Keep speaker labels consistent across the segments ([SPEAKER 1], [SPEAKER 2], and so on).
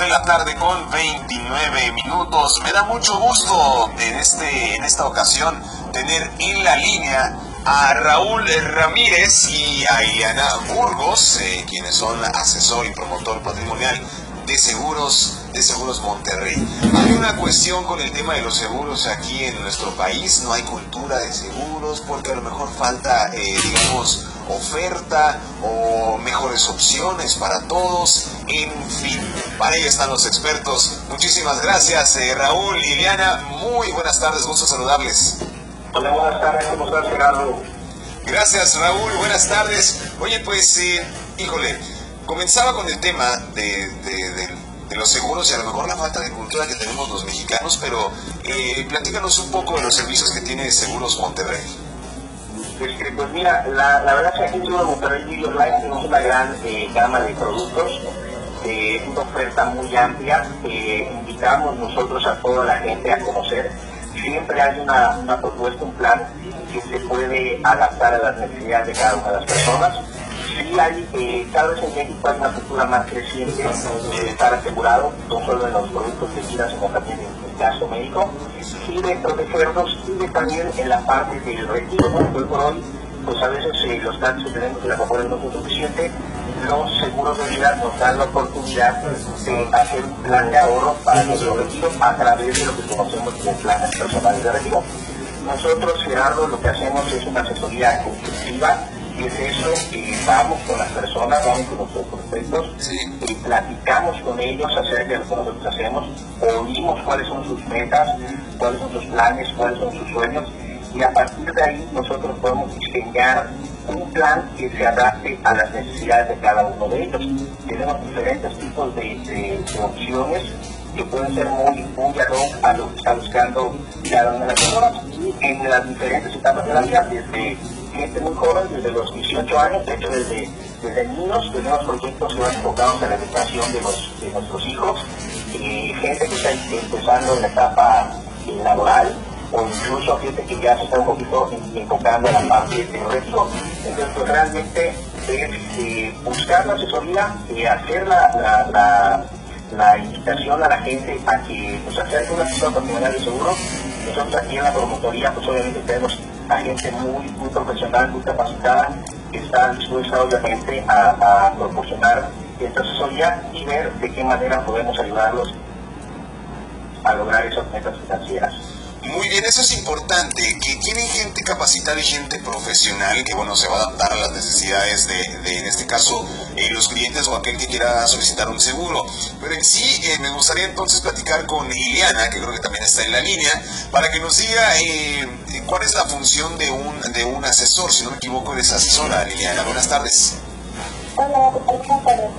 [SPEAKER 1] de la tarde con 29 minutos. Me da mucho gusto en, este, en esta ocasión tener en la línea a Raúl Ramírez y a Iana Burgos, eh, quienes son asesor y promotor patrimonial de seguros de Seguros Monterrey. Hay una cuestión con el tema de los seguros aquí en nuestro país, no hay cultura de seguros porque a lo mejor falta, eh, digamos, oferta o mejores opciones para todos, en fin, para ello están los expertos. Muchísimas gracias eh, Raúl, Liliana, muy buenas tardes, gusto saludarles.
[SPEAKER 2] Hola, buenas tardes, ¿cómo estás Gerardo?
[SPEAKER 1] Gracias Raúl, buenas tardes. Oye, pues, eh, híjole, comenzaba con el tema de, de, los seguros y a lo mejor la falta de cultura que tenemos los mexicanos, pero eh, platícanos un poco de los servicios que tiene Seguros Monterrey.
[SPEAKER 2] Pues, pues mira, la, la, verdad es que aquí en Monterrey tenemos una gran eh, gama de productos, eh, una oferta muy amplia que invitamos nosotros a toda la gente a conocer. Siempre hay una, una propuesta, un plan que se puede adaptar a las necesidades de cada una de las personas hay, cada vez en México hay una cultura más creciente de estar asegurado, no solo en los productos de vida, sino también en el caso médico, y de protegernos, y también en la parte del retiro, hoy por hoy, pues a veces eh, los datos que tenemos de la populación no son suficientes, los seguros de vida nos dan la oportunidad de hacer un plan de ahorro para nuestro retiro a través de lo que conocemos como planes personales de retiro. Nosotros, Gerardo, lo que hacemos es una asesoría consultiva y es eso, que vamos con las personas, vamos con nuestros prospectos, y platicamos con ellos acerca de lo que hacemos, oímos cuáles son sus metas, cuáles son sus planes, cuáles son sus sueños, y a partir de ahí nosotros podemos diseñar un plan que se adapte a las necesidades de cada uno de ellos. Tenemos diferentes tipos de, opciones que pueden ser muy, muy a lo que está buscando cada una de las personas en las diferentes etapas de la vida, desde gente muy joven, desde los 18 años, de hecho desde, desde niños tenemos proyectos que van enfocados a la educación de, los, de nuestros hijos, y gente que está empezando en la etapa laboral, o incluso gente que ya se está un poquito enfocando en la parte de resto. Entonces, realmente eh, buscar la asesoría, y hacer la, la, la, invitación a la gente a que pues, acerque una situación de seguro. Nosotros aquí en la promotoría, pues obviamente tenemos a gente muy, muy profesional, muy capacitada, que está dispuesta obviamente a, a proporcionar esta asesoría y ver de qué manera podemos ayudarlos a lograr esas metas financieras.
[SPEAKER 1] Muy bien, eso es importante, que tienen gente capacitada y gente profesional que, bueno, se va a adaptar a las necesidades de, en este caso, eh, los clientes o aquel que quiera solicitar un seguro. Pero en sí, eh, me gustaría entonces platicar con Liliana, que creo que también está en la línea, para que nos diga eh, cuál es la función de un, de un asesor. Si no me equivoco, eres asesora, Liliana. Buenas tardes.
[SPEAKER 3] Hola, buenas tardes.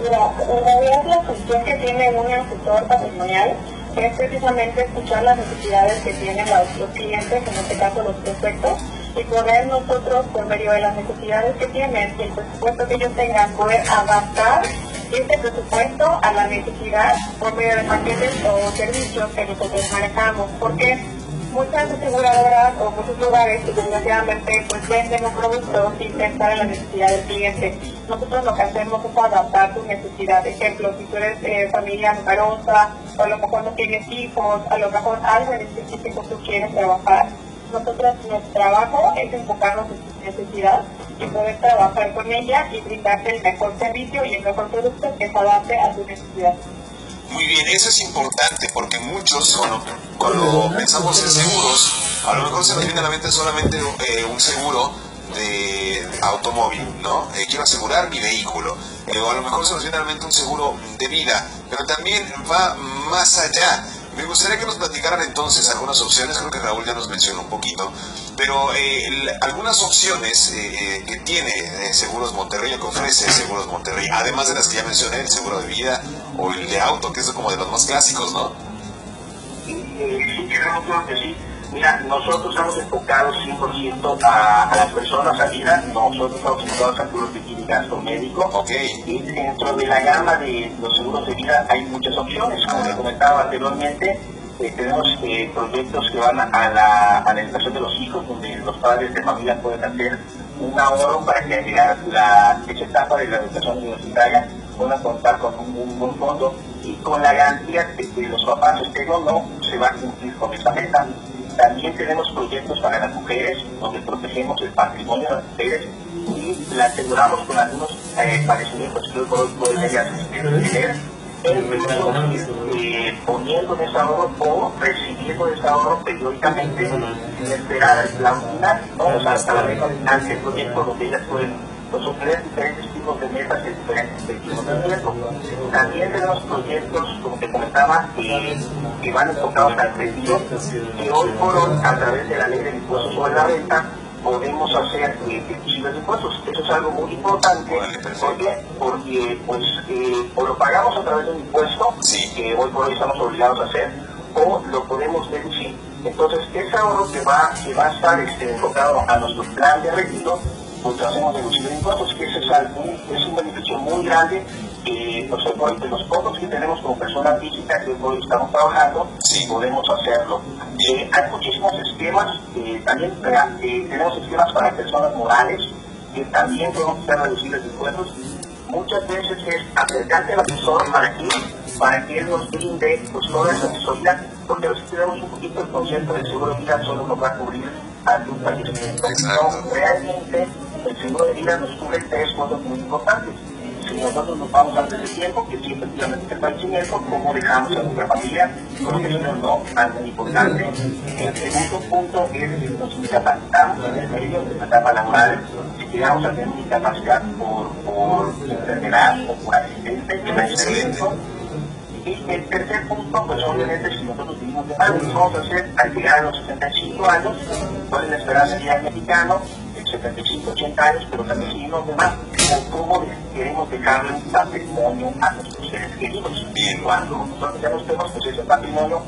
[SPEAKER 3] Mira, en realidad la función que tiene un asesor patrimonial es precisamente escuchar las necesidades que tienen los, clientes, en este caso los prospectos, y poder nosotros, por medio de las necesidades que tienen y el presupuesto que ellos tengan, poder adaptar este presupuesto a la necesidad por medio de paquetes o servicios que nosotros manejamos. Porque muchas aseguradoras o muchos lugares que desgraciadamente pues venden un producto sin pensar en la necesidad del cliente. Nosotros lo que hacemos es adaptar tu necesidad. Ejemplo, si tú eres eh, familia numerosa, o a lo mejor no tienes hijos, a lo mejor algo en específico tú quieres trabajar. Nosotros nuestro trabajo es enfocarnos en tu necesidad y poder trabajar con ella y brindarte el mejor servicio y el mejor producto que se adapte a tu necesidad.
[SPEAKER 1] Muy bien, eso es importante porque muchos, cuando, cuando pensamos en seguros, a lo mejor se nos viene a la mente solamente eh, un seguro de automóvil, ¿no? Eh, quiero asegurar mi vehículo. Eh, o a lo mejor se nos viene a la mente un seguro de vida, pero también va más allá. Me gustaría que nos platicaran entonces algunas opciones, creo que Raúl ya nos mencionó un poquito, pero algunas opciones que tiene Seguros Monterrey, que ofrece Seguros Monterrey, además de las que ya mencioné, el seguro de vida, o el de auto, que es como de los más clásicos, ¿no?
[SPEAKER 2] Sí, creo que sí. Mira, nosotros estamos enfocados 100% a, a, las personas a vida, nosotros estamos enfocados a seguros de vida y gasto médico.
[SPEAKER 1] Okay.
[SPEAKER 2] Y dentro de la gama de los seguros de vida hay muchas opciones, como te comentaba anteriormente. Tenemos eh, proyectos que van a la, a la educación de los hijos, donde los padres de familia pueden hacer un ahorro para que llegar la, esa etapa de la educación universitaria puedan contar con un, buen fondo y con la garantía de que los papás estén o no, se va a cumplir con esta meta. También tenemos proyectos para las mujeres, donde protegemos el patrimonio de las mujeres y la aseguramos con algunos eh, padecimientos que hoy por hoy pueden eh, poniendo en ese ahorro o recibiendo ese ahorro periódicamente sin esperar la unidad, sea, hasta la meta ante el proyecto donde ellas pueden pues, ofrecer diferentes tipos de metas y diferentes tipos de riesgo. También tenemos proyectos, como te comentaba, que, que van enfocados al retiro, que hoy por hoy, a través de la ley de impuestos sobre la renta, podemos hacer eh, de impuestos. Eso es algo muy importante. ¿Por qué? Porque pues, eh, o lo pagamos a través de un impuesto, que hoy por hoy estamos obligados a hacer, o lo podemos deducir. Entonces, ese ahorro que va, que va a estar este, enfocado a nuestro plan de retiro, pues hacemos deducir de impuestos, que ese es, algo, es un beneficio muy grande de los pocos que tenemos como persona física que hoy estamos trabajando, podemos hacerlo. Eh, hay muchísimos esquemas, eh, también eh, tenemos esquemas para personas morales, que también podemos ser reducibles de impuestos. Muchas veces es acercarte al asesor para que, para que él nos brinde pues, toda esa asesoría, porque a veces tenemos un poquito el concepto de seguro de vida solo nos va a cubrir algún fallecimiento. No, realmente el seguro de vida nos cubre tres cosas muy importantes si nosotros nos vamos antes de tiempo, que sí, efectivamente el fallecimiento, cómo dejamos a nuestra familia, porque eso no, algo importante. El segundo punto es si nos incapacitamos en el medio de la etapa laboral, si llegamos a tener incapacidad por, por enfermedad o por accidente, y el tercer punto, pues obviamente si nosotros vivimos de algo, vamos a hacer al llegar a los 65 años, pueden esperar ser ya mexicano, 75, 80 años, pero también si nos demás, cómo queremos dejarle un patrimonio a nuestros seres queridos. Cuando nosotros ya nos tenemos pues ese patrimonio,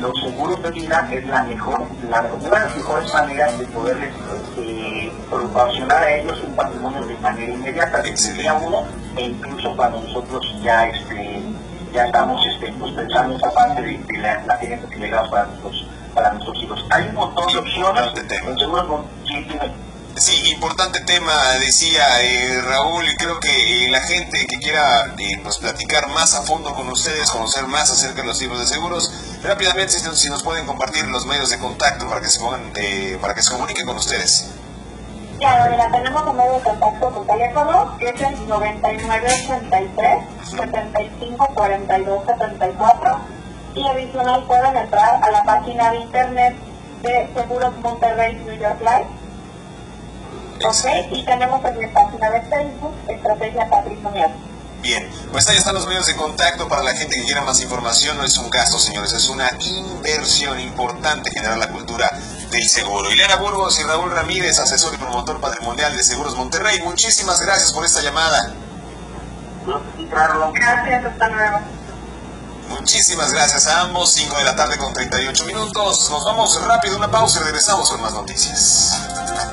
[SPEAKER 2] los seguros de vida es la mejor, la, una de las mejores maneras de poderles eh, proporcionar a ellos un patrimonio de manera inmediata, sería uno, e incluso cuando nosotros ya este ya estamos este, pues, pensando en esa parte de, de la, la que legamos para nuestros, para nuestros hijos. Hay un montón de opciones, los seguros sí,
[SPEAKER 1] Sí, importante tema, decía eh, Raúl, y creo que eh, la gente que quiera eh, pues, platicar más a fondo con ustedes, conocer más acerca de los tipos de seguros, rápidamente si, nos pueden compartir los medios de contacto para que se pongan, para que se comuniquen con ustedes.
[SPEAKER 3] Ya, mira, tenemos un medio de contacto por teléfono, que es el 9983 7542 74 y adicional pueden entrar a la página de internet de Seguros Monterrey New York Life Ok, y tenemos en la página de Facebook Estrategia Patrimonial.
[SPEAKER 1] Bien, pues ahí están los medios de contacto para la gente que quiera más información. No es un gasto, señores, es una inversión importante generar la cultura del seguro. Ileana Burgos y Raúl Ramírez, asesor y promotor patrimonial de Seguros Monterrey, muchísimas gracias por esta llamada.
[SPEAKER 3] Gracias, hasta luego.
[SPEAKER 1] Muchísimas gracias a ambos, 5 de la tarde con 38 minutos. Nos vamos rápido, una pausa y regresamos con más noticias.